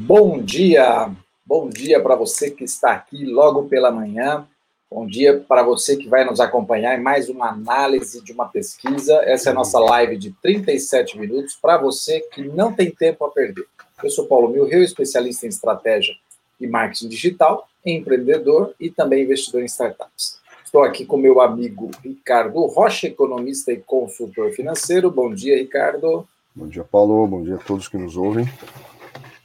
Bom dia, bom dia para você que está aqui logo pela manhã. Bom dia para você que vai nos acompanhar em mais uma análise de uma pesquisa. Essa é a nossa live de 37 minutos para você que não tem tempo a perder. Eu sou Paulo Milreu, especialista em estratégia e marketing digital, empreendedor e também investidor em startups. Estou aqui com meu amigo Ricardo Rocha, economista e consultor financeiro. Bom dia, Ricardo. Bom dia, Paulo. Bom dia a todos que nos ouvem.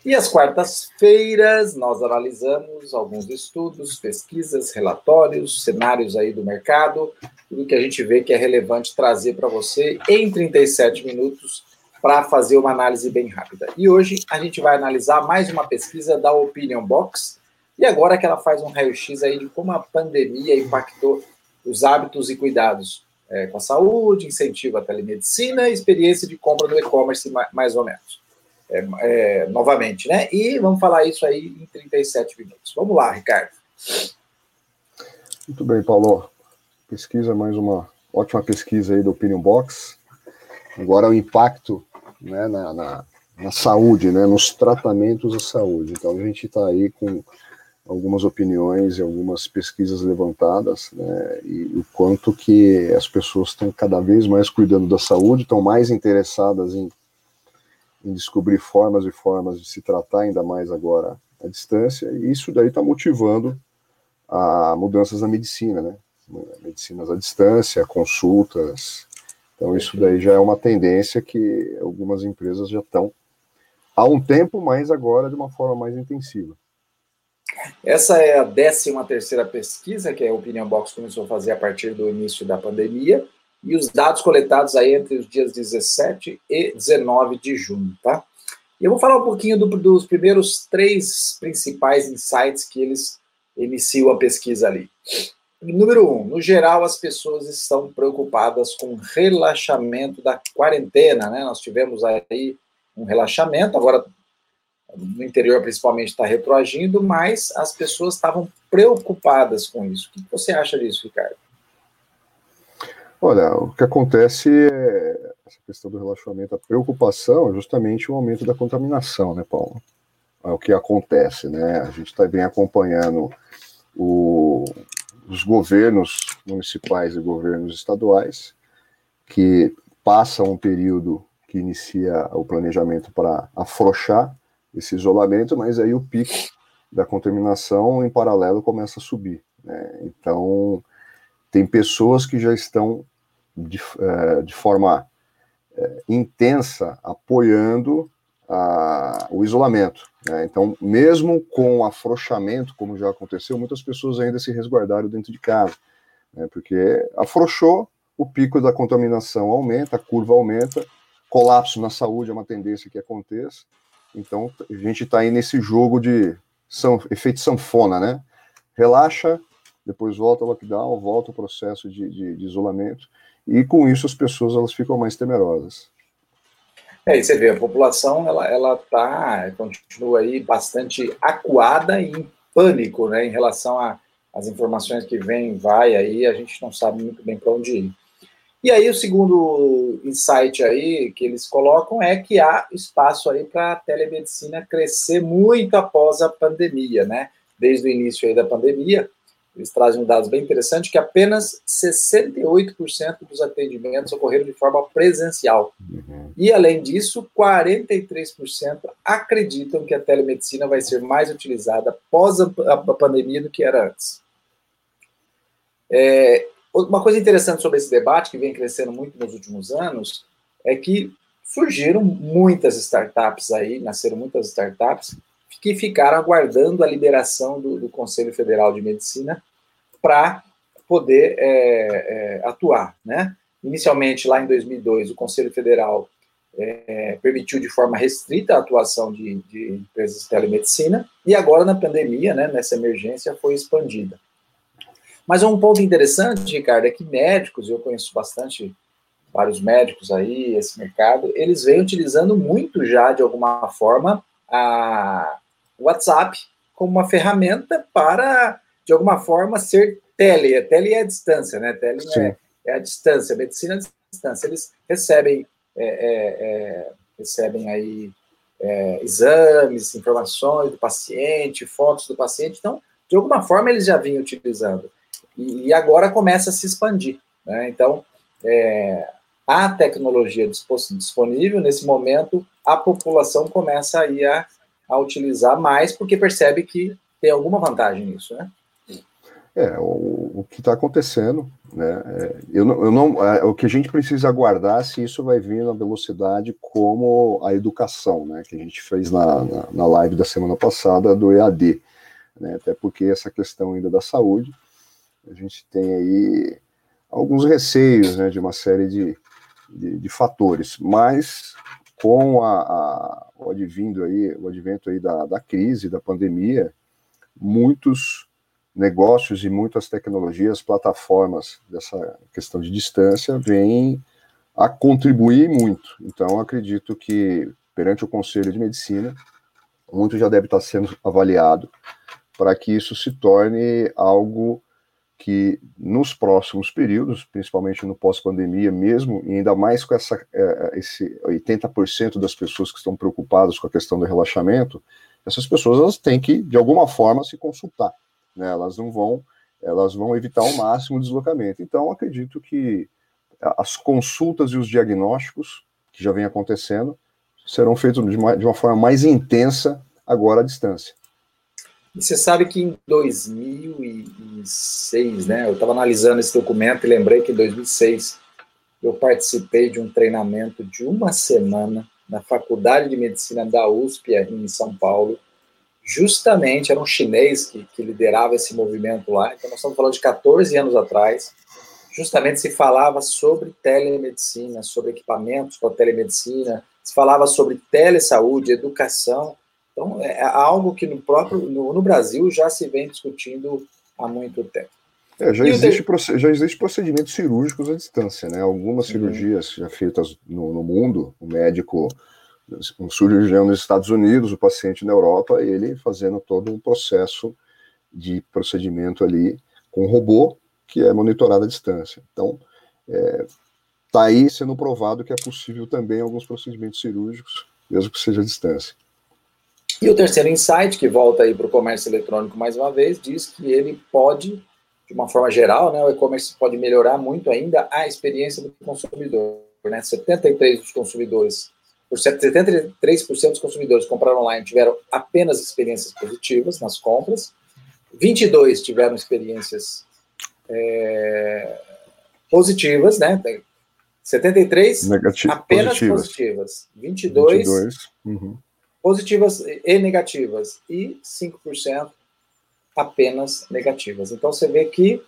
E às quartas-feiras nós analisamos alguns estudos, pesquisas, relatórios, cenários aí do mercado, tudo que a gente vê que é relevante trazer para você em 37 minutos para fazer uma análise bem rápida. E hoje a gente vai analisar mais uma pesquisa da Opinion Box, e agora que ela faz um raio-x aí de como a pandemia impactou os hábitos e cuidados é, com a saúde, incentivo à telemedicina experiência de compra no e-commerce, mais ou menos é, é, novamente, né? E vamos falar isso aí em 37 minutos. Vamos lá, Ricardo. Muito bem, Paulo. Pesquisa, mais uma ótima pesquisa aí do Opinion Box. Agora o impacto né, na, na, na saúde, né, nos tratamentos da saúde. Então a gente está aí com algumas opiniões e algumas pesquisas levantadas, né, e o quanto que as pessoas estão cada vez mais cuidando da saúde, estão mais interessadas em em descobrir formas e formas de se tratar ainda mais agora à distância, e isso daí está motivando a mudanças na medicina, né? Medicinas à distância, consultas. Então, isso daí já é uma tendência que algumas empresas já estão há um tempo, mas agora de uma forma mais intensiva. Essa é a 13 terceira pesquisa que a Opinion Box começou a fazer a partir do início da pandemia e os dados coletados aí entre os dias 17 e 19 de junho, tá? Eu vou falar um pouquinho do, dos primeiros três principais insights que eles iniciam a pesquisa ali. Número um, no geral, as pessoas estão preocupadas com o relaxamento da quarentena, né? Nós tivemos aí um relaxamento, agora no interior principalmente está retroagindo, mas as pessoas estavam preocupadas com isso. O que você acha disso, Ricardo? Olha, o que acontece é essa questão do relacionamento, a preocupação é justamente o aumento da contaminação, né, Paulo? É o que acontece, né? A gente está bem acompanhando o, os governos municipais e governos estaduais que passam um período que inicia o planejamento para afrouxar esse isolamento, mas aí o pico da contaminação em paralelo começa a subir. Né? Então, tem pessoas que já estão de, é, de forma é, intensa apoiando a, o isolamento. Né? Então, mesmo com o afrouxamento, como já aconteceu, muitas pessoas ainda se resguardaram dentro de casa, né? porque afrouxou, o pico da contaminação aumenta, a curva aumenta, colapso na saúde é uma tendência que aconteça. Então, a gente está aí nesse jogo de são, efeito sanfona, né? Relaxa, depois volta ao lockdown, volta o processo de, de, de isolamento e com isso as pessoas elas ficam mais temerosas. É, e você vê, a população ela, ela tá, continua aí bastante acuada e em pânico, né, em relação às informações que vêm, vai aí, a gente não sabe muito bem para onde ir. E aí o segundo insight aí que eles colocam é que há espaço aí para a telemedicina crescer muito após a pandemia, né? Desde o início aí da pandemia, eles trazem um dado bem interessante que apenas 68% dos atendimentos ocorreram de forma presencial. Uhum. E, além disso, 43% acreditam que a telemedicina vai ser mais utilizada após a, a, pandemia do que era antes. É, uma coisa interessante sobre esse debate, que vem crescendo muito nos últimos anos, é que surgiram muitas startups aí, nasceram muitas startups que ficaram aguardando a liberação do, do Conselho Federal de Medicina para poder é, é, atuar. Né? Inicialmente, lá em 2002, o Conselho Federal é, permitiu de forma restrita a atuação de, de, empresas de telemedicina, e agora, na pandemia, né, nessa emergência, foi expandida. Mas um ponto interessante, Ricardo, é que médicos, eu conheço bastante vários médicos aí, esse mercado, eles vêm utilizando muito já, de alguma forma, a WhatsApp como uma ferramenta para, de alguma forma, ser tele. Tele é a distância, né? Tele é, é, a distância, medicina é a distância. Eles recebem, é, é, é recebem aí é, exames, informações do paciente, fotos do paciente. Então, de alguma forma, eles já vinham utilizando. E, e agora começa a se expandir. Né? Então, é, a tecnologia disponível, nesse momento, a população começa a, ir a, a utilizar mais, porque percebe que tem alguma vantagem nisso, né? É, o, o que está acontecendo, né? É, eu não, eu não, é, o que a gente precisa aguardar se isso vai vir na velocidade como a educação, né? Que a gente fez na, na, na live da semana passada do EAD, né? Até porque essa questão ainda da saúde, a gente tem aí alguns receios, né? De uma série de, de, de fatores, mas com a, a, o advindo aí, o advento aí da, da crise, da pandemia, muitos negócios e muitas tecnologias, plataformas dessa questão de distância vêm a contribuir muito. Então, acredito que perante o Conselho de Medicina, muito já deve estar sendo avaliado para que isso se torne algo que nos próximos períodos, principalmente no pós-pandemia mesmo, e ainda mais com essa, é, esse 80% das pessoas que estão preocupadas com a questão do relaxamento, essas pessoas elas têm que, de alguma forma, se consultar. Né? Elas não vão, elas vão evitar ao máximo o deslocamento. Então, acredito que as consultas e os diagnósticos que já vem acontecendo serão feitos de uma, de uma forma mais intensa agora à distância. E você sabe que em 2006, né, eu estava analisando esse documento e lembrei que em 2006 eu participei de um treinamento de uma semana na Faculdade de Medicina da USP, em São Paulo, justamente era um chinês que, que liderava esse movimento lá, então nós estamos falando de 14 anos atrás, justamente se falava sobre telemedicina, sobre equipamentos para telemedicina, se falava sobre telesaúde, educação, então é, é algo que no próprio no, no Brasil já se vem discutindo há muito tempo. É, já, existe, já existe procedimentos cirúrgicos à distância, né? Algumas uhum. cirurgias já feitas no, no mundo, o médico um cirurgião nos Estados Unidos, o paciente na Europa, ele fazendo todo um processo de procedimento ali com robô que é monitorado à distância. Então, está é, aí sendo provado que é possível também alguns procedimentos cirúrgicos, mesmo que seja à distância. E o terceiro insight, que volta aí para o comércio eletrônico mais uma vez, diz que ele pode, de uma forma geral, né, o e-commerce pode melhorar muito ainda a experiência do consumidor. Né? 73% dos consumidores por 73% dos consumidores que compraram online tiveram apenas experiências positivas nas compras, 22 tiveram experiências é, positivas, né? 73 Negati apenas positivas, positivas 22, 22 uhum. Positivas e negativas, e 5% apenas negativas. Então você vê que,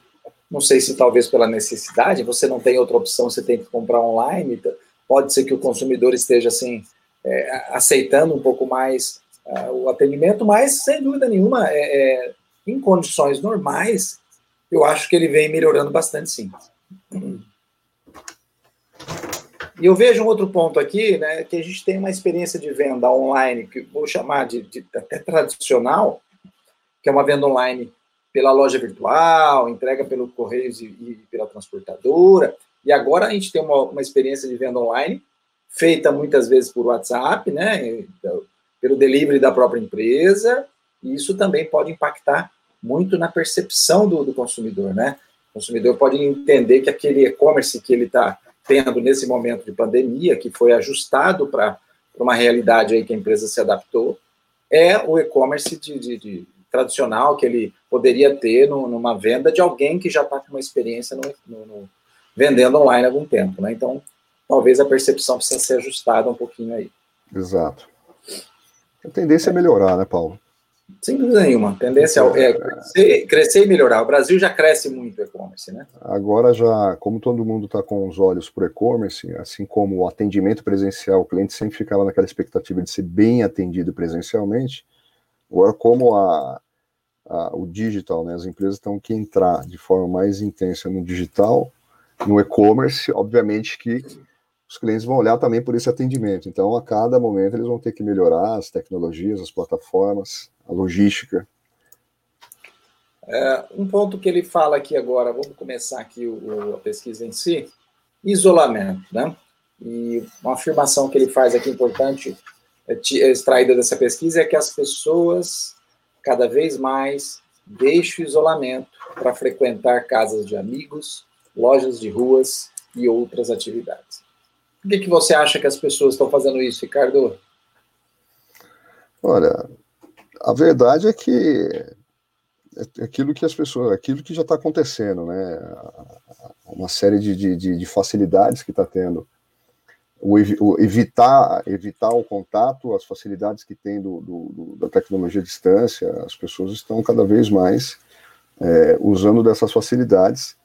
não sei se talvez pela necessidade, você não tem outra opção, você tem que comprar online, pode ser que o consumidor esteja assim é, aceitando um pouco mais uh, o atendimento, mas sem dúvida nenhuma, é, é, em condições normais, eu acho que ele vem melhorando bastante, sim. E eu vejo um outro ponto aqui, né, que a gente tem uma experiência de venda online, que vou chamar de, de até tradicional, que é uma venda online pela loja virtual, entrega pelo Correios e, e pela transportadora. E agora a gente tem uma, uma experiência de venda online feita muitas vezes por WhatsApp, né, pelo delivery da própria empresa, e isso também pode impactar muito na percepção do, do consumidor, né? O consumidor pode entender que aquele e-commerce que ele está tendo nesse momento de pandemia, que foi ajustado para uma realidade aí que a empresa se adaptou, é o e-commerce de, de, de, tradicional que ele poderia ter no, numa venda de alguém que já está com uma experiência no, no, no, vendendo online há algum tempo, né? Então, talvez a percepção precisa ser ajustada um pouquinho aí. Exato. A tendência é melhorar, né, Paulo? Sem dúvida nenhuma. A tendência é, é crescer, crescer, e melhorar. O Brasil já cresce muito e-commerce, né? Agora já, como todo mundo está com os olhos para o e-commerce, assim como o atendimento presencial, o cliente sempre ficava naquela expectativa de ser bem atendido presencialmente, agora como a, a o digital, né, as empresas estão que entrar de forma mais intensa no digital, no e-commerce, obviamente que os clientes vão olhar também por esse atendimento. Então, a cada momento, eles vão ter que melhorar as tecnologias, as plataformas, a logística. É, um ponto que ele fala aqui agora, vamos começar aqui o, a pesquisa em si, isolamento, né? E uma afirmação que ele faz aqui importante é, extraída dessa pesquisa é que as pessoas cada vez mais deixam o isolamento para frequentar casas de amigos, lojas de ruas e outras atividades. Por que, que você acha que as pessoas estão fazendo isso, Ricardo? Olha, a verdade é que é aquilo que as pessoas, aquilo que já está acontecendo, né? Uma série de, de, de facilidades que está tendo. O, o, evitar, evitar o contato, as facilidades que tem do, do, da tecnologia à distância, as pessoas estão cada vez mais é, usando dessas facilidades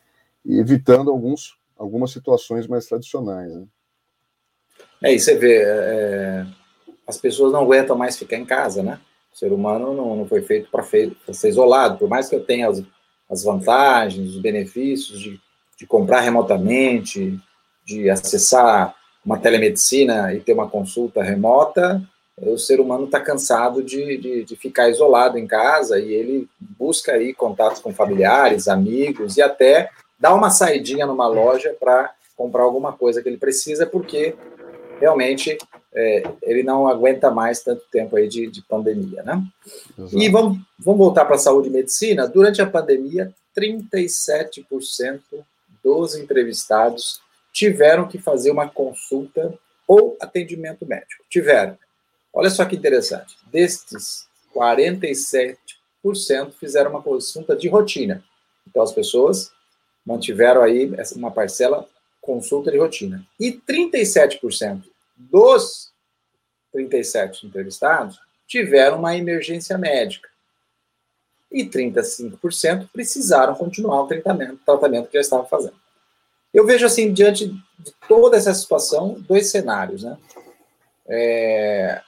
e evitando alguns, algumas situações mais tradicionais. Né? É, e você vê, é, as pessoas não aguentam mais ficar em casa, né? O ser humano não, não foi feito para ser isolado, por mais que eu tenha as, as vantagens, os benefícios de, de comprar remotamente, de acessar uma telemedicina e ter uma consulta remota, o ser humano está cansado de, de, de, ficar isolado em casa e ele busca aí contatos com familiares, amigos e até dá uma saidinha numa loja para comprar alguma coisa que ele precisa, porque realmente é, ele não aguenta mais tanto tempo aí de, de pandemia, né? Exato. E vamos, vamos voltar para a saúde e medicina. Durante a pandemia, 37% dos entrevistados tiveram que fazer uma consulta ou atendimento médico. Tiveram. Olha só que interessante. Destes, 47% fizeram uma consulta de rotina. Então, as pessoas mantiveram aí uma parcela consulta de rotina. E 37% dos 37 entrevistados tiveram uma emergência médica. E 35% precisaram continuar o tratamento, tratamento que já estavam fazendo. Eu vejo assim, diante de toda essa situação, dois cenários, né? É...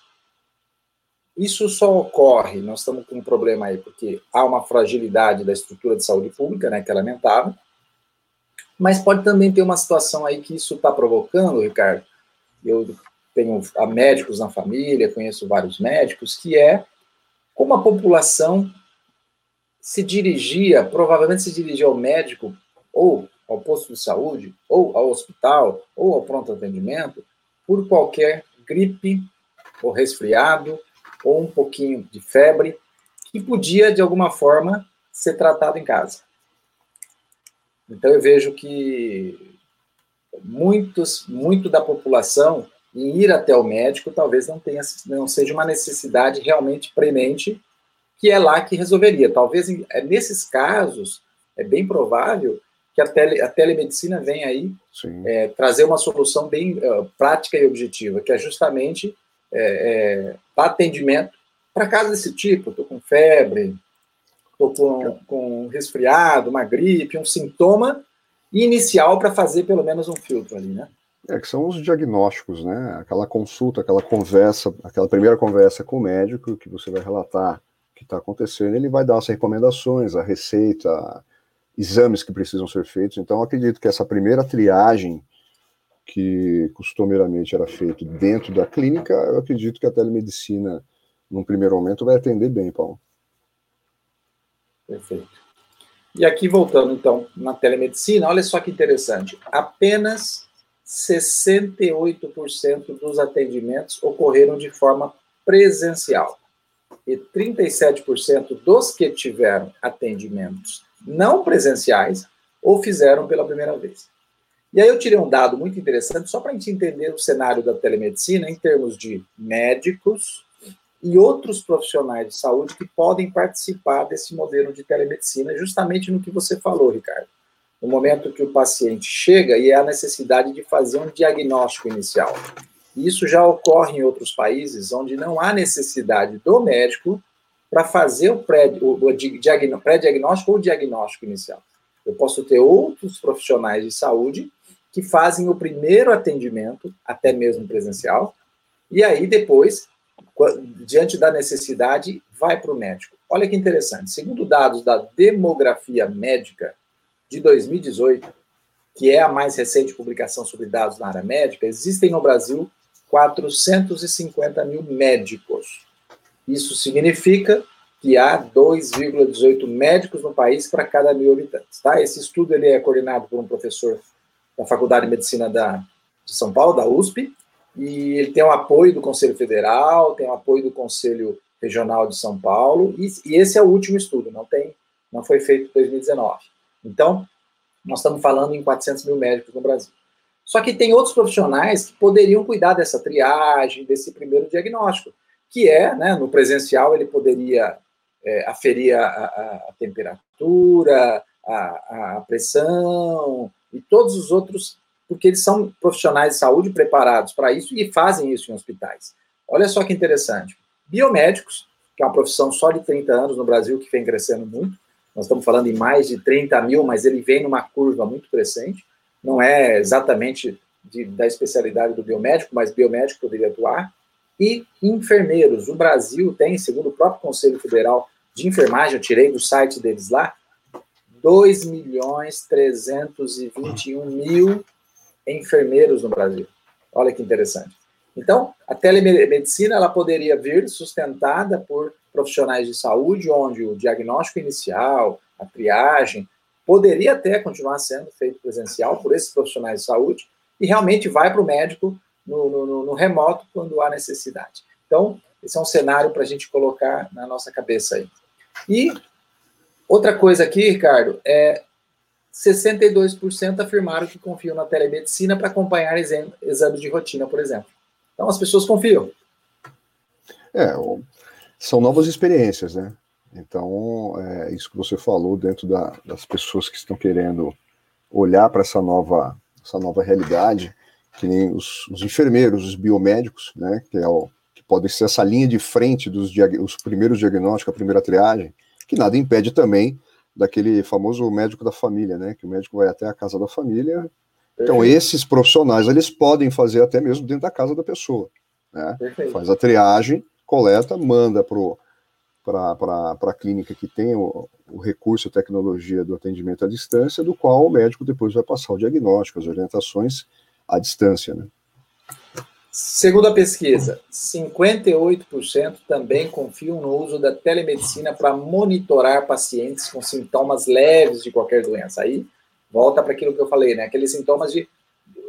Isso só ocorre, nós estamos com um problema aí, porque há uma fragilidade da estrutura de saúde pública, né, que é lamentável, mas pode também ter uma situação aí que isso está provocando, Ricardo, eu tenho médicos na família, conheço vários médicos, que é como a população se dirigia, provavelmente se dirigia ao médico, ou ao posto de saúde, ou ao hospital, ou ao pronto atendimento, por qualquer gripe, ou resfriado, ou um pouquinho de febre, que podia, de alguma forma, ser tratado em casa. Então, eu vejo que muitos, muito da população em ir até o médico talvez não tenha não seja uma necessidade realmente premente que é lá que resolveria. Talvez é, nesses casos é bem provável que a, tele, a telemedicina venha aí é, trazer uma solução bem uh, prática e objetiva, que é justamente é, é, atendimento para casos desse tipo. Estou com febre, estou com, com resfriado, uma gripe, um sintoma inicial para fazer pelo menos um filtro ali, né? É, que são os diagnósticos, né? Aquela consulta, aquela conversa, aquela primeira conversa com o médico que você vai relatar o que está acontecendo, ele vai dar as recomendações, a receita, exames que precisam ser feitos. Então, acredito que essa primeira triagem que costumeiramente era feito dentro da clínica, eu acredito que a telemedicina, num primeiro momento, vai atender bem, Paulo. Perfeito. E aqui, voltando então na telemedicina, olha só que interessante. Apenas 68% dos atendimentos ocorreram de forma presencial. E 37% dos que tiveram atendimentos não presenciais ou fizeram pela primeira vez. E aí eu tirei um dado muito interessante, só para a gente entender o cenário da telemedicina em termos de médicos e outros profissionais de saúde que podem participar desse modelo de telemedicina, justamente no que você falou, Ricardo no momento que o paciente chega e há a necessidade de fazer um diagnóstico inicial. Isso já ocorre em outros países onde não há necessidade do médico para fazer o pré-diagnóstico ou diagnóstico inicial. Eu posso ter outros profissionais de saúde que fazem o primeiro atendimento, até mesmo presencial, e aí depois, diante da necessidade, vai para o médico. Olha que interessante. Segundo dados da demografia médica, de 2018, que é a mais recente publicação sobre dados na área médica, existem no Brasil 450 mil médicos. Isso significa que há 2,18 médicos no país para cada mil habitantes. Tá? Esse estudo ele é coordenado por um professor da Faculdade de Medicina da, de São Paulo, da USP, e ele tem o apoio do Conselho Federal, tem o apoio do Conselho Regional de São Paulo, e, e esse é o último estudo, não tem, não foi feito em 2019. Então, nós estamos falando em 400 mil médicos no Brasil. Só que tem outros profissionais que poderiam cuidar dessa triagem, desse primeiro diagnóstico, que é, né, no presencial, ele poderia é, aferir a, a, a temperatura, a, a, pressão e todos os outros, porque eles são profissionais de saúde preparados para isso e fazem isso em hospitais. Olha só que interessante. Biomédicos, que é uma profissão só de 30 anos no Brasil, que vem crescendo muito, nós estamos falando em mais de 30 mil, mas ele vem numa curva muito crescente, não é exatamente de, da especialidade do biomédico, mas biomédico poderia atuar, e enfermeiros. O Brasil tem, segundo o próprio Conselho Federal de Enfermagem, eu tirei do site deles lá, 2 milhões 321 mil enfermeiros no Brasil. Olha que interessante. Então, a telemedicina ela poderia vir sustentada por profissionais de saúde, onde o diagnóstico inicial, a triagem, poderia até continuar sendo feito presencial por esses profissionais de saúde e realmente vai para o médico no, no, no, remoto quando há necessidade. Então, esse é um cenário para a gente colocar na nossa cabeça aí. E outra coisa aqui, Ricardo, é 62% afirmaram que confiam na telemedicina para acompanhar exames de rotina, por exemplo. Então, as pessoas confiam. É, são novas experiências, né? Então, é isso que você falou dentro da, das pessoas que estão querendo olhar para essa nova, essa nova realidade, que nem os, os, enfermeiros, os biomédicos, né, que, é o, que podem ser essa linha de frente dos os primeiros diagnósticos, a primeira triagem, que nada impede também daquele famoso médico da família, né, que o médico vai até a casa da família. Então, esses profissionais, eles podem fazer até mesmo dentro da casa da pessoa, né? Faz a triagem, coleta, manda para para a clínica que tem o, o recurso e tecnologia do atendimento à distância, do qual o médico depois vai passar o diagnóstico, as orientações à distância. Né? Segundo a pesquisa, 58% também confiam no uso da telemedicina para monitorar pacientes com sintomas leves de qualquer doença. Aí volta para aquilo que eu falei, né? Aqueles sintomas de,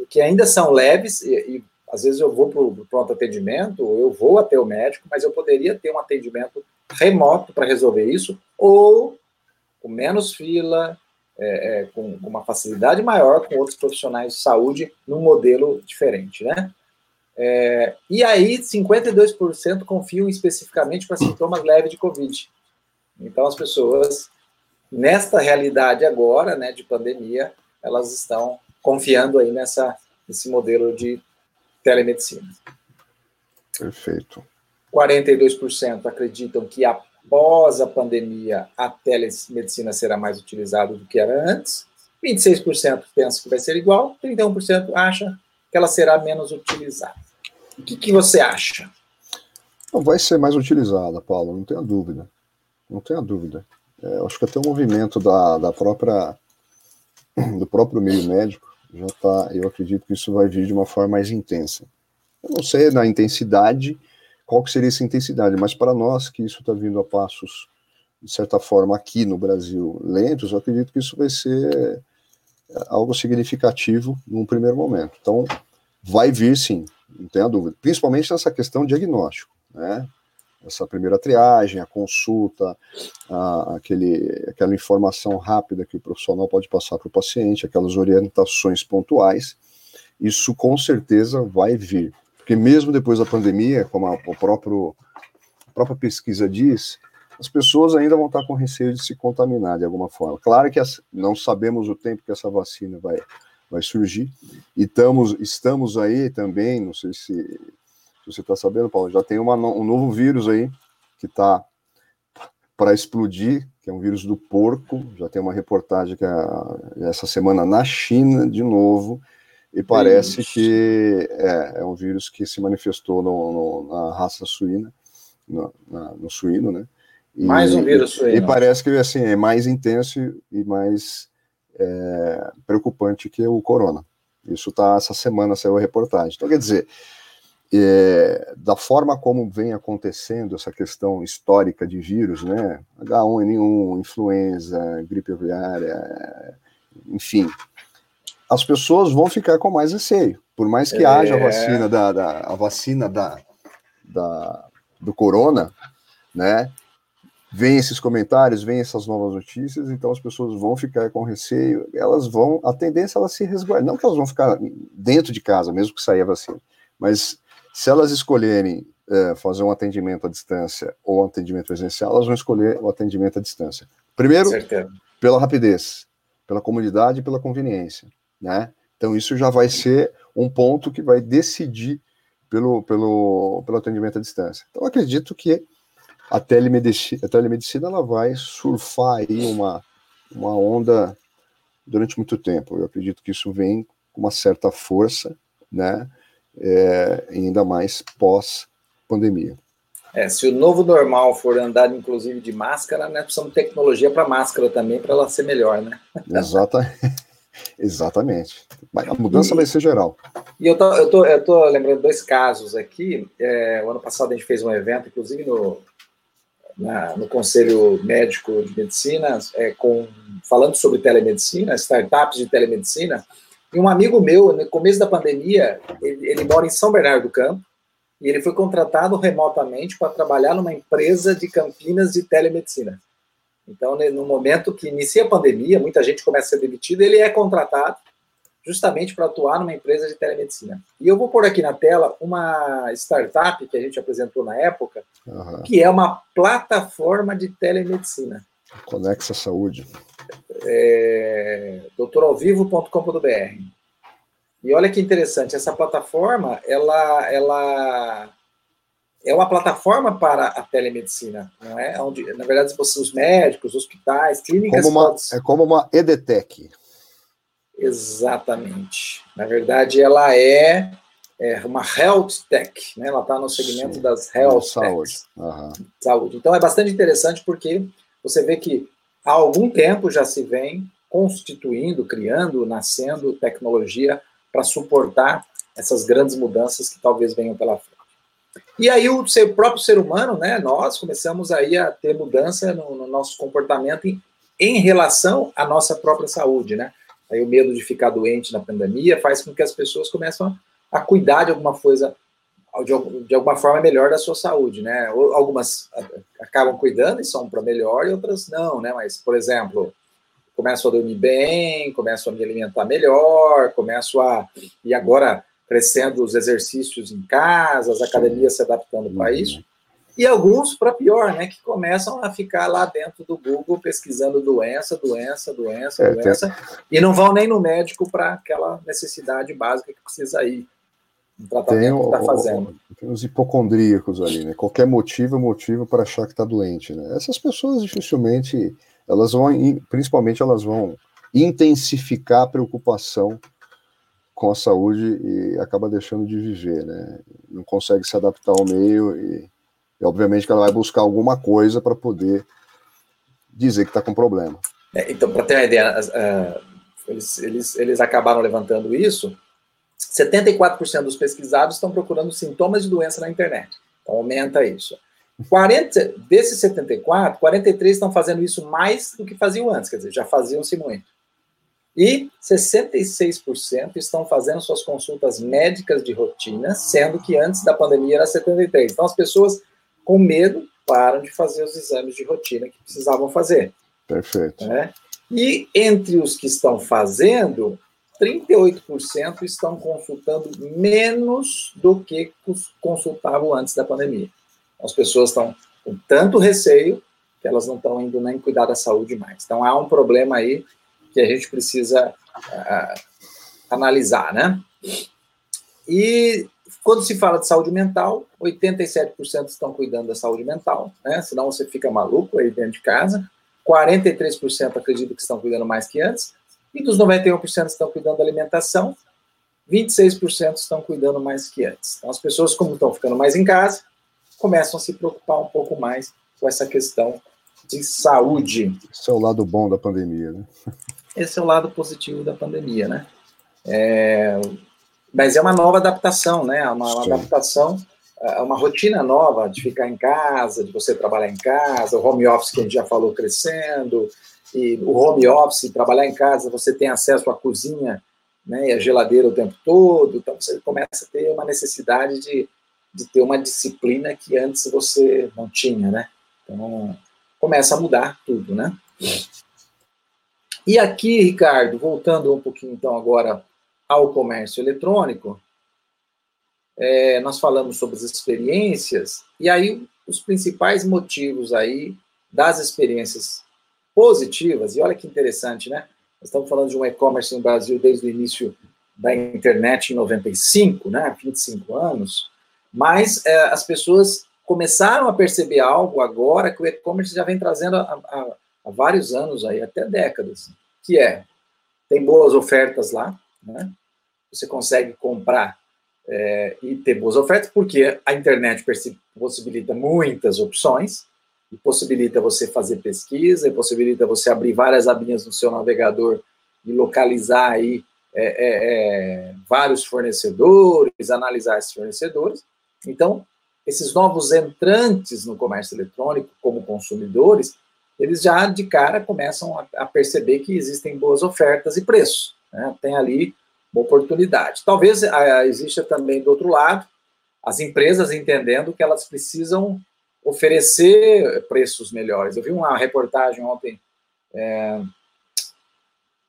que ainda são leves e, e às vezes eu vou para o pronto atendimento, eu vou até o médico, mas eu poderia ter um atendimento remoto para resolver isso, ou com menos fila, é, é, com uma facilidade maior com outros profissionais de saúde num modelo diferente, né? É, e aí, 52% confiam especificamente para sintomas leves de Covid. Então, as pessoas, nesta realidade agora, né, de pandemia, elas estão confiando aí nessa, nesse modelo de telemedicina. Perfeito. 42% acreditam que após a pandemia a telemedicina será mais utilizada do que era antes. 26% pensam que vai ser igual, 31% acha que ela será menos utilizada. O que, que você acha? Vai ser mais utilizada, Paulo, não tenha dúvida. Não tenha dúvida. É, acho que até o movimento da, da própria do próprio meio médico já está, eu acredito que isso vai vir de uma forma mais intensa. Eu não sei na intensidade, qual que seria essa intensidade, mas para nós que isso está vindo a passos, de certa forma, aqui no Brasil, lentos, eu acredito que isso vai ser algo significativo num primeiro momento. Então, vai vir sim, não tenha dúvida, principalmente nessa questão diagnóstico, né? essa primeira triagem, a consulta, a, aquele, aquela informação rápida que o profissional pode passar para o paciente, aquelas orientações pontuais, isso com certeza vai vir. Porque mesmo depois da pandemia, como a, próprio, a própria pesquisa diz, as pessoas ainda vão estar com receio de se contaminar de alguma forma. Claro que as, não sabemos o tempo que essa vacina vai, vai surgir, e estamos, estamos aí também, não sei se se você está sabendo, Paulo, já tem uma, um novo vírus aí que está para explodir, que é um vírus do porco. Já tem uma reportagem que é, essa semana na China, de novo, e parece Isso. que é, é, um vírus que se manifestou no, no, na raça suína, no, na, no suíno, né? E, mais um vírus suíno. E parece que assim, é mais intenso e mais é, preocupante que o corona. Isso tá essa semana saiu a reportagem. Então, quer dizer, é, da forma como vem acontecendo essa questão histórica de vírus, né? H1N1, influenza, gripe aviária, enfim, as pessoas vão ficar com mais receio. Por mais que é. haja a vacina da, da, a vacina da, da, do corona, né? Vem esses comentários, vem essas novas notícias, então as pessoas vão ficar com receio, elas vão, a tendência é elas se resguardar, não que elas vão ficar dentro de casa, mesmo que saia a vacina, mas se elas escolherem é, fazer um atendimento à distância ou um atendimento presencial, elas vão escolher o atendimento à distância. Primeiro, Certeza. pela rapidez, pela comodidade e pela conveniência, né? Então isso já vai ser um ponto que vai decidir pelo, pelo, pelo atendimento à distância. Então acredito que a telemedicina, a telemedicina ela vai surfar aí uma, uma onda durante muito tempo. Eu acredito que isso vem com uma certa força, né? É, ainda mais pós pandemia. É, se o novo normal for andar, inclusive, de máscara, né, precisamos de tecnologia para máscara também, para ela ser melhor, né? Exata, exatamente. A mudança e, vai ser geral. E eu tô, eu tô, eu tô lembrando dois casos aqui. É, o ano passado a gente fez um evento, inclusive no, na, no Conselho Médico de Medicina, é, com, falando sobre telemedicina, startups de telemedicina. E um amigo meu, no começo da pandemia, ele, ele mora em São Bernardo do Campo, e ele foi contratado remotamente para trabalhar numa empresa de Campinas de telemedicina. Então, no momento que inicia a pandemia, muita gente começa a ser demitida, ele é contratado justamente para atuar numa empresa de telemedicina. E eu vou pôr aqui na tela uma startup que a gente apresentou na época, uhum. que é uma plataforma de telemedicina. Conexa Saúde. É, doutoralvivo.com.br. E olha que interessante, essa plataforma, ela, ela é uma plataforma para a telemedicina, não é? Onde, na verdade, os médicos, hospitais, clínicas... Como uma, É como uma EDTEC. Exatamente. Na verdade, ela é, é uma health tech, né? Ela está no segmento Sim, das health saúde. Uhum. saúde. Então, é bastante interessante porque você vê que há algum tempo já se vem constituindo, criando, nascendo tecnologia para suportar essas grandes mudanças que talvez venham pela frente. E aí o seu próprio ser humano, né, nós começamos aí a ter mudança no, no nosso comportamento em, em, relação à nossa própria saúde, né? Aí o medo de ficar doente na pandemia faz com que as pessoas começam a, cuidar de alguma coisa, de, de, alguma forma melhor da sua saúde, né? Algumas acabam cuidando e são para melhor e outras não, né? Mas, por exemplo, começo a dormir bem, começo a me alimentar melhor, começo a. E agora crescendo os exercícios em casa, as academias se adaptando para uhum. isso. E alguns, para pior, né, que começam a ficar lá dentro do Google pesquisando doença, doença, doença, é, doença, tem... e não vão nem no médico para aquela necessidade básica que precisa ir. Um tratamento tem, que está fazendo. Tem os hipocondríacos ali, né? Qualquer motivo é motivo para achar que está doente, né? Essas pessoas dificilmente elas vão, principalmente, elas vão intensificar a preocupação com a saúde e acaba deixando de viver, né? Não consegue se adaptar ao meio e, e obviamente que ela vai buscar alguma coisa para poder dizer que está com problema. É, então, para ter uma ideia, uh, eles, eles, eles acabaram levantando isso. 74% dos pesquisados estão procurando sintomas de doença na internet. Então, aumenta isso. 40, desses 74, 43 estão fazendo isso mais do que faziam antes, quer dizer, já faziam-se muito. E 66% estão fazendo suas consultas médicas de rotina, sendo que antes da pandemia era 73%. Então, as pessoas com medo param de fazer os exames de rotina que precisavam fazer. Perfeito. Né? E entre os que estão fazendo, 38% estão consultando menos do que consultavam antes da pandemia. As pessoas estão com tanto receio que elas não estão indo nem cuidar da saúde mais. Então há um problema aí que a gente precisa uh, analisar, né? E quando se fala de saúde mental, 87% estão cuidando da saúde mental, né? Senão você fica maluco aí dentro de casa. 43% acreditam que estão cuidando mais que antes. E dos 91% estão cuidando da alimentação. 26% estão cuidando mais que antes. Então, as pessoas, como estão ficando mais em casa, começam a se preocupar um pouco mais com essa questão de saúde. Esse é o lado bom da pandemia, né? Esse é o lado positivo da pandemia, né? É, mas é uma nova adaptação, né? Uma, uma adaptação, é, uma rotina nova de ficar em casa, de você trabalhar em casa, o home office que a gente já falou crescendo, e o home office, trabalhar em casa, você tem acesso à cozinha né, e a geladeira o tempo todo, então você começa a ter uma necessidade de, de ter uma disciplina que antes você não tinha, né? Então, começa a mudar tudo, né? E aqui, Ricardo, voltando um pouquinho então agora ao comércio eletrônico, é, nós falamos sobre as experiências, e aí os principais motivos aí das experiências positivas, e olha que interessante, né? Nós estamos falando de um e-commerce no Brasil desde o início da internet em 95, né? 25 anos, mas é, as pessoas começaram a perceber algo agora que o e-commerce já vem trazendo há, há vários anos aí, até décadas, que é, tem boas ofertas lá, né? Você consegue comprar é, e ter boas ofertas, porque a internet possibilita muitas opções, e possibilita você fazer pesquisa, e possibilita você abrir várias abinhas no seu navegador e localizar aí é, é, vários fornecedores, analisar esses fornecedores. Então, esses novos entrantes no comércio eletrônico, como consumidores, eles já de cara começam a, a perceber que existem boas ofertas e preços. Né? Tem ali uma oportunidade. Talvez a, exista também do outro lado as empresas entendendo que elas precisam oferecer preços melhores. Eu vi uma reportagem ontem é,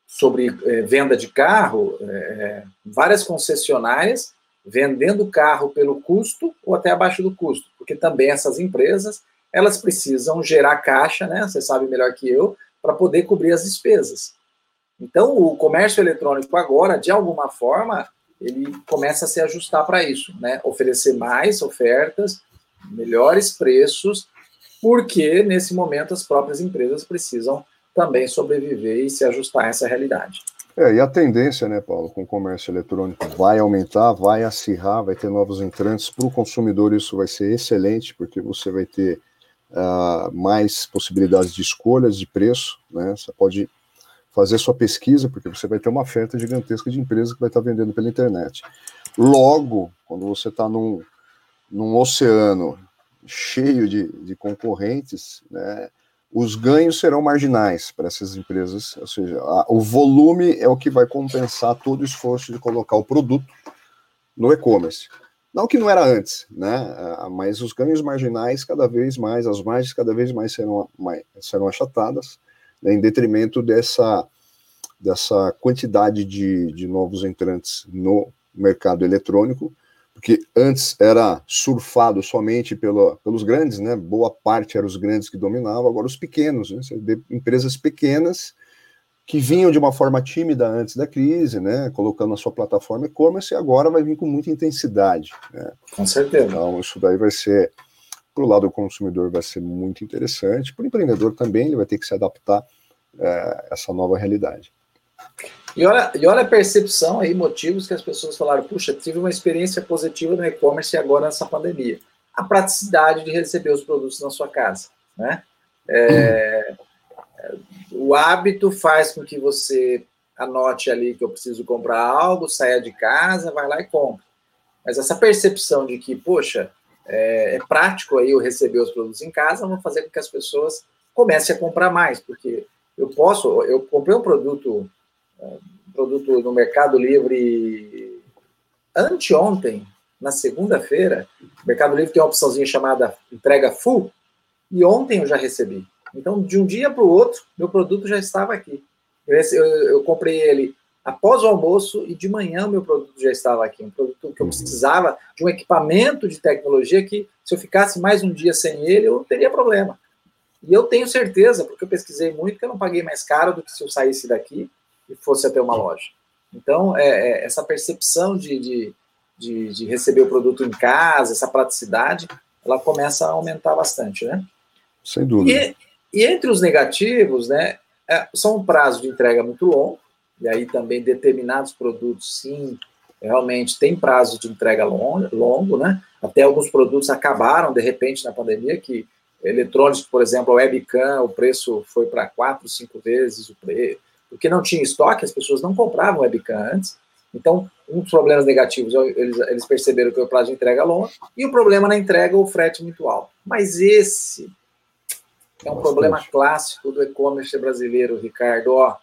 sobre é, venda de carro, é, várias concessionárias vendendo carro pelo custo ou até abaixo do custo, porque também essas empresas elas precisam gerar caixa, né? Você sabe melhor que eu, para poder cobrir as despesas. Então, o comércio eletrônico agora, de alguma forma, ele começa a se ajustar para isso, né? Oferecer mais ofertas, melhores preços, porque nesse momento as próprias empresas precisam também sobreviver e se ajustar a essa realidade. É, e a tendência, né, Paulo, com o comércio eletrônico vai aumentar, vai acirrar, vai ter novos entrantes. Para o consumidor, isso vai ser excelente, porque você vai ter uh, mais possibilidades de escolhas de preço, né? Você pode fazer sua pesquisa, porque você vai ter uma oferta gigantesca de empresas que vai estar vendendo pela internet. Logo, quando você está num, num oceano cheio de, de concorrentes, né, os ganhos serão marginais para essas empresas, ou seja, a, o volume é o que vai compensar todo o esforço de colocar o produto no e-commerce. Não que não era antes, né? Mas os ganhos marginais cada vez mais, as margens cada vez mais serão, mais, serão achatadas, né, em detrimento dessa, dessa quantidade de, de novos entrantes no mercado eletrônico, porque antes era surfado somente pela, pelos grandes, né? Boa parte eram os grandes que dominavam, agora os pequenos, né? empresas pequenas que vinham de uma forma tímida antes da crise, né? Colocando a sua plataforma e-commerce e agora vai vir com muita intensidade. Né? Com certeza. Então, isso daí vai ser para o lado do consumidor vai ser muito interessante, para o empreendedor também, ele vai ter que se adaptar é, a essa nova realidade. E olha, e olha a percepção aí, motivos que as pessoas falaram, puxa, tive uma experiência positiva no e-commerce agora nessa pandemia. A praticidade de receber os produtos na sua casa, né? É, o hábito faz com que você anote ali que eu preciso comprar algo, saia de casa, vai lá e compra. Mas essa percepção de que, poxa, é, é, prático aí eu receber os produtos em casa, vão fazer com que as pessoas comecem a comprar mais, porque eu posso, eu comprei um produto, um produto no Mercado Livre anteontem, na segunda-feira, o Mercado Livre tem uma opçãozinha chamada entrega full, e ontem eu já recebi. Então, de um dia para o outro, meu produto já estava aqui. Eu, eu, eu comprei ele após o almoço e de manhã o meu produto já estava aqui. Um produto que eu precisava de um equipamento de tecnologia que, se eu ficasse mais um dia sem ele, eu teria problema. E eu tenho certeza, porque eu pesquisei muito, que eu não paguei mais caro do que se eu saísse daqui e fosse até uma loja. Então, é, é, essa percepção de, de, de, de, receber o produto em casa, essa praticidade, ela começa a aumentar bastante, né? Sem dúvida. E, e entre os negativos, né, é, são um prazo de entrega muito longo, e aí também determinados produtos, sim, realmente tem prazo de entrega longo, longo, né? Até alguns produtos acabaram, de repente, na pandemia, que eletrônicos, por exemplo, a webcam, o preço foi para quatro, cinco vezes o preço, porque não tinha estoque, as pessoas não compravam webcam antes. Então, um dos problemas negativos, eles, eles perceberam que o prazo de entrega longo, e o problema na entrega, o frete muito alto. Mas esse é um Bastante. problema clássico do e-commerce brasileiro, Ricardo. Ó,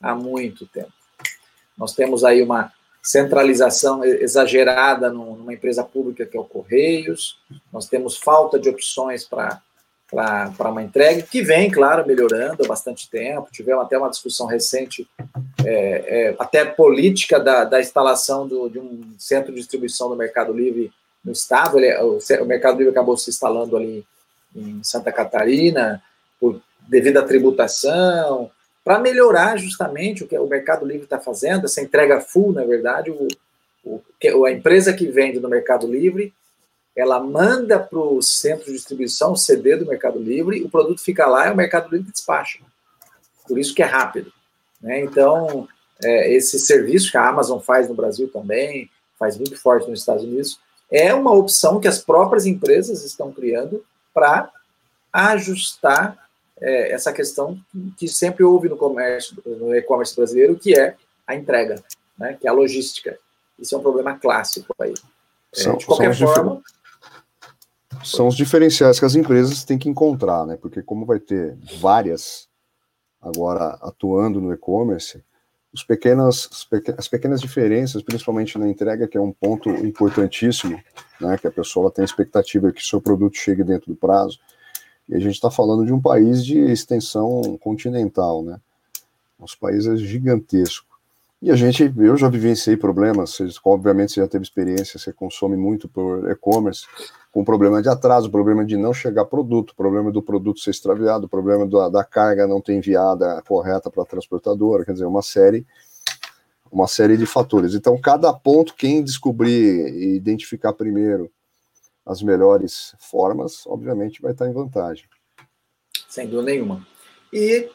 há muito tempo. Nós temos aí uma centralização exagerada numa empresa pública que é o Correios, nós temos falta de opções para para uma entrega, que vem, claro, melhorando há bastante tempo. Tivemos até uma discussão recente, é, é, até política, da, da instalação do, de um centro de distribuição do Mercado Livre no estado. Ele, o, o, Mercado Livre acabou se instalando ali em Santa Catarina, por, devido à tributação, para melhorar justamente o que o Mercado Livre está fazendo, essa entrega full, na verdade, o, o, a empresa que vende no Mercado Livre ela manda para o centro de distribuição, o CD do Mercado Livre, o produto fica lá e o Mercado Livre despacha. Por isso que é rápido. Né? Então, é, esse serviço que a Amazon faz no Brasil também, faz muito forte nos Estados Unidos, é uma opção que as próprias empresas estão criando para ajustar é, essa questão que sempre houve no comércio, no e-commerce brasileiro, que é a entrega, né? que é a logística. Isso é um problema clássico aí. É, de qualquer forma, são os diferenciais que as empresas têm que encontrar, né? Porque como vai ter várias agora atuando no e-commerce, os pequenas, as pequenas diferenças, principalmente na entrega, que é um ponto importantíssimo, né? Que a pessoa tem expectativa que seu produto chegue dentro do prazo. E a gente está falando de um país de extensão continental, né? Nosso país é gigantesco. E a gente, eu já vivenciei problemas, você, obviamente você já teve experiência, você consome muito por e-commerce, com problema de atraso, problema de não chegar produto, problema do produto ser extraviado, problema da, da carga não ter enviada correta para a transportadora, quer dizer, uma série uma série de fatores. Então, cada ponto, quem descobrir e identificar primeiro as melhores formas, obviamente vai estar em vantagem. Sem dúvida nenhuma. E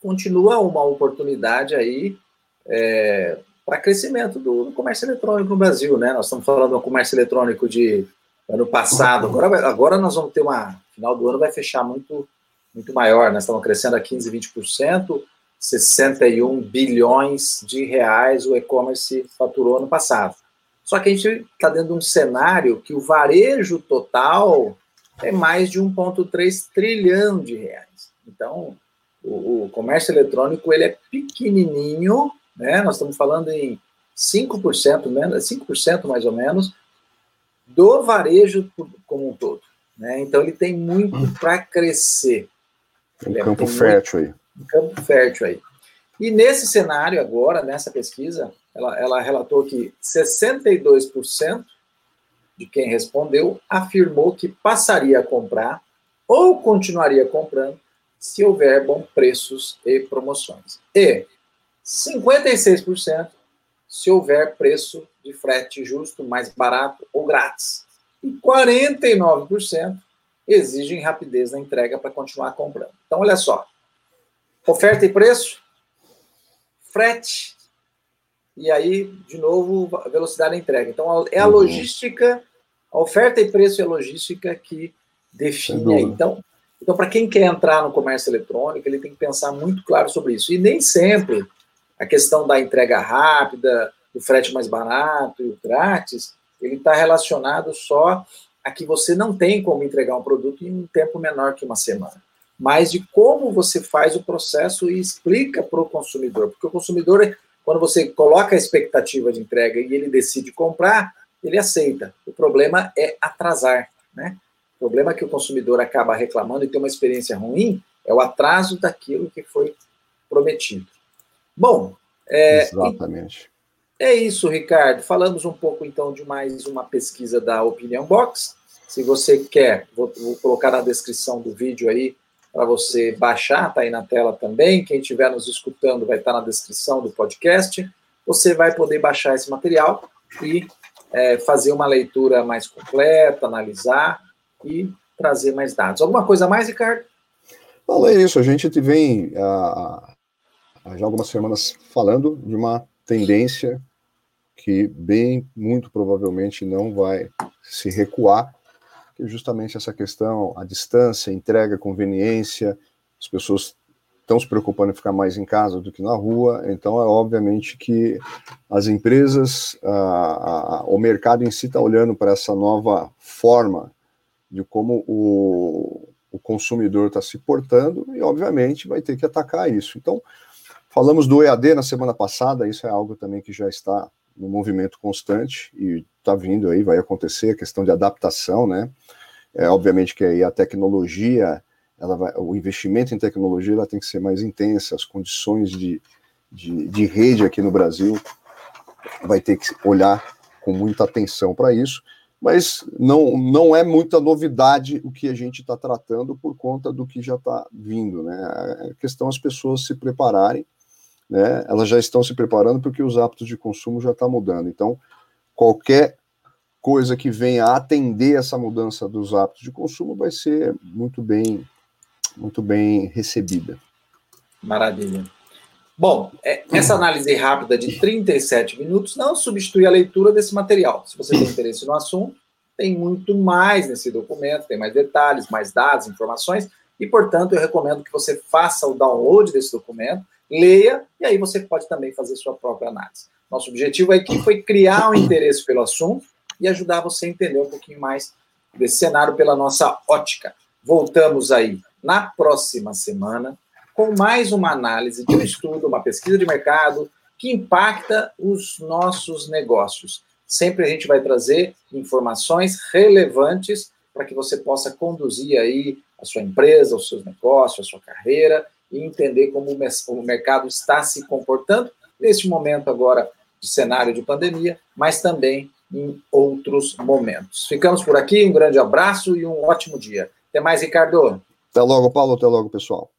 continua uma oportunidade aí é, para crescimento do, do, comércio eletrônico no Brasil, né? Nós estamos falando do comércio eletrônico de ano passado. Agora, agora nós vamos ter uma. Final do ano vai fechar muito, muito maior. Nós estamos crescendo a 15, 20%, 61 bilhões de reais o e-commerce faturou ano passado. Só que a gente está dentro de um cenário que o varejo total é mais de 1,3 trilhão de reais. Então, o, o, comércio eletrônico ele é pequenininho, né? Nós estamos falando em 5% menos, 5% mais ou menos, do varejo como um todo. Né? Então ele tem muito hum. para crescer. Um campo fértil aí. Um campo fértil aí. E nesse cenário agora, nessa pesquisa, ela, ela relatou que 62% de quem respondeu afirmou que passaria a comprar ou continuaria comprando se houver bons preços e promoções. E 56% se houver preço de frete justo, mais barato ou grátis. E 49% exigem rapidez na entrega para continuar comprando. Então, olha só: oferta e preço, frete, e aí, de novo, velocidade da entrega. Então, é a uhum. logística, a oferta e preço e a logística que define aí. Então, então para quem quer entrar no comércio eletrônico, ele tem que pensar muito claro sobre isso. E nem sempre a questão da entrega rápida, do frete mais barato e o grátis, ele está relacionado só a que você não tem como entregar um produto em um tempo menor que uma semana, mas de como você faz o processo e explica para o consumidor, porque o consumidor, quando você coloca a expectativa de entrega e ele decide comprar, ele aceita. O problema é atrasar, né? O problema é que o consumidor acaba reclamando e tem uma experiência ruim é o atraso daquilo que foi prometido. Bom, é, exatamente. É isso, Ricardo. Falamos um pouco então de mais uma pesquisa da Opinion Box. Se você quer, vou, vou colocar na descrição do vídeo aí para você baixar, tá aí na tela também. Quem estiver nos escutando vai estar na descrição do podcast. Você vai poder baixar esse material e é, fazer uma leitura mais completa, analisar e trazer mais dados. Alguma coisa mais, Ricardo? Não, é isso. A gente vem. Uh já algumas semanas falando de uma tendência que bem muito provavelmente não vai se recuar, que é justamente essa questão, a distância, entrega, conveniência, as pessoas estão se preocupando em ficar mais em casa do que na rua, então é obviamente que as empresas, a, a, o mercado em si está olhando para essa nova forma de como o, o consumidor está se portando e obviamente vai ter que atacar isso. Então, Falamos do EAD na semana passada, isso é algo também que já está no movimento constante e está vindo aí, vai acontecer a questão de adaptação, né? É, obviamente que aí a tecnologia, ela vai, o investimento em tecnologia ela tem que ser mais intensa, as condições de, de, de rede aqui no Brasil vai ter que olhar com muita atenção para isso, mas não, não é muita novidade o que a gente está tratando por conta do que já está vindo, né? A questão é as pessoas se prepararem, né? Elas já estão se preparando porque os hábitos de consumo já estão tá mudando. Então, qualquer coisa que venha a atender essa mudança dos hábitos de consumo vai ser muito bem, muito bem recebida. Maravilha. Bom, é, essa análise rápida de 37 minutos não substitui a leitura desse material. Se você tem interesse no assunto, tem muito mais nesse documento, tem mais detalhes, mais dados, informações, e, portanto, eu recomendo que você faça o download desse documento, leia, e aí você pode também fazer sua própria análise. Nosso objetivo aqui foi criar um interesse pelo assunto e ajudar você a entender um pouquinho mais desse cenário pela nossa ótica. Voltamos aí na próxima semana com mais uma análise de um estudo, uma pesquisa de mercado que impacta os nossos negócios. Sempre a gente vai trazer informações relevantes para que você possa conduzir aí a sua empresa, os seus negócios, a sua carreira e entender como o mercado está se comportando neste momento agora de cenário de pandemia, mas também em outros momentos. Ficamos por aqui, um grande abraço e um ótimo dia. Até mais, Ricardo. Até logo, Paulo. Até logo, pessoal.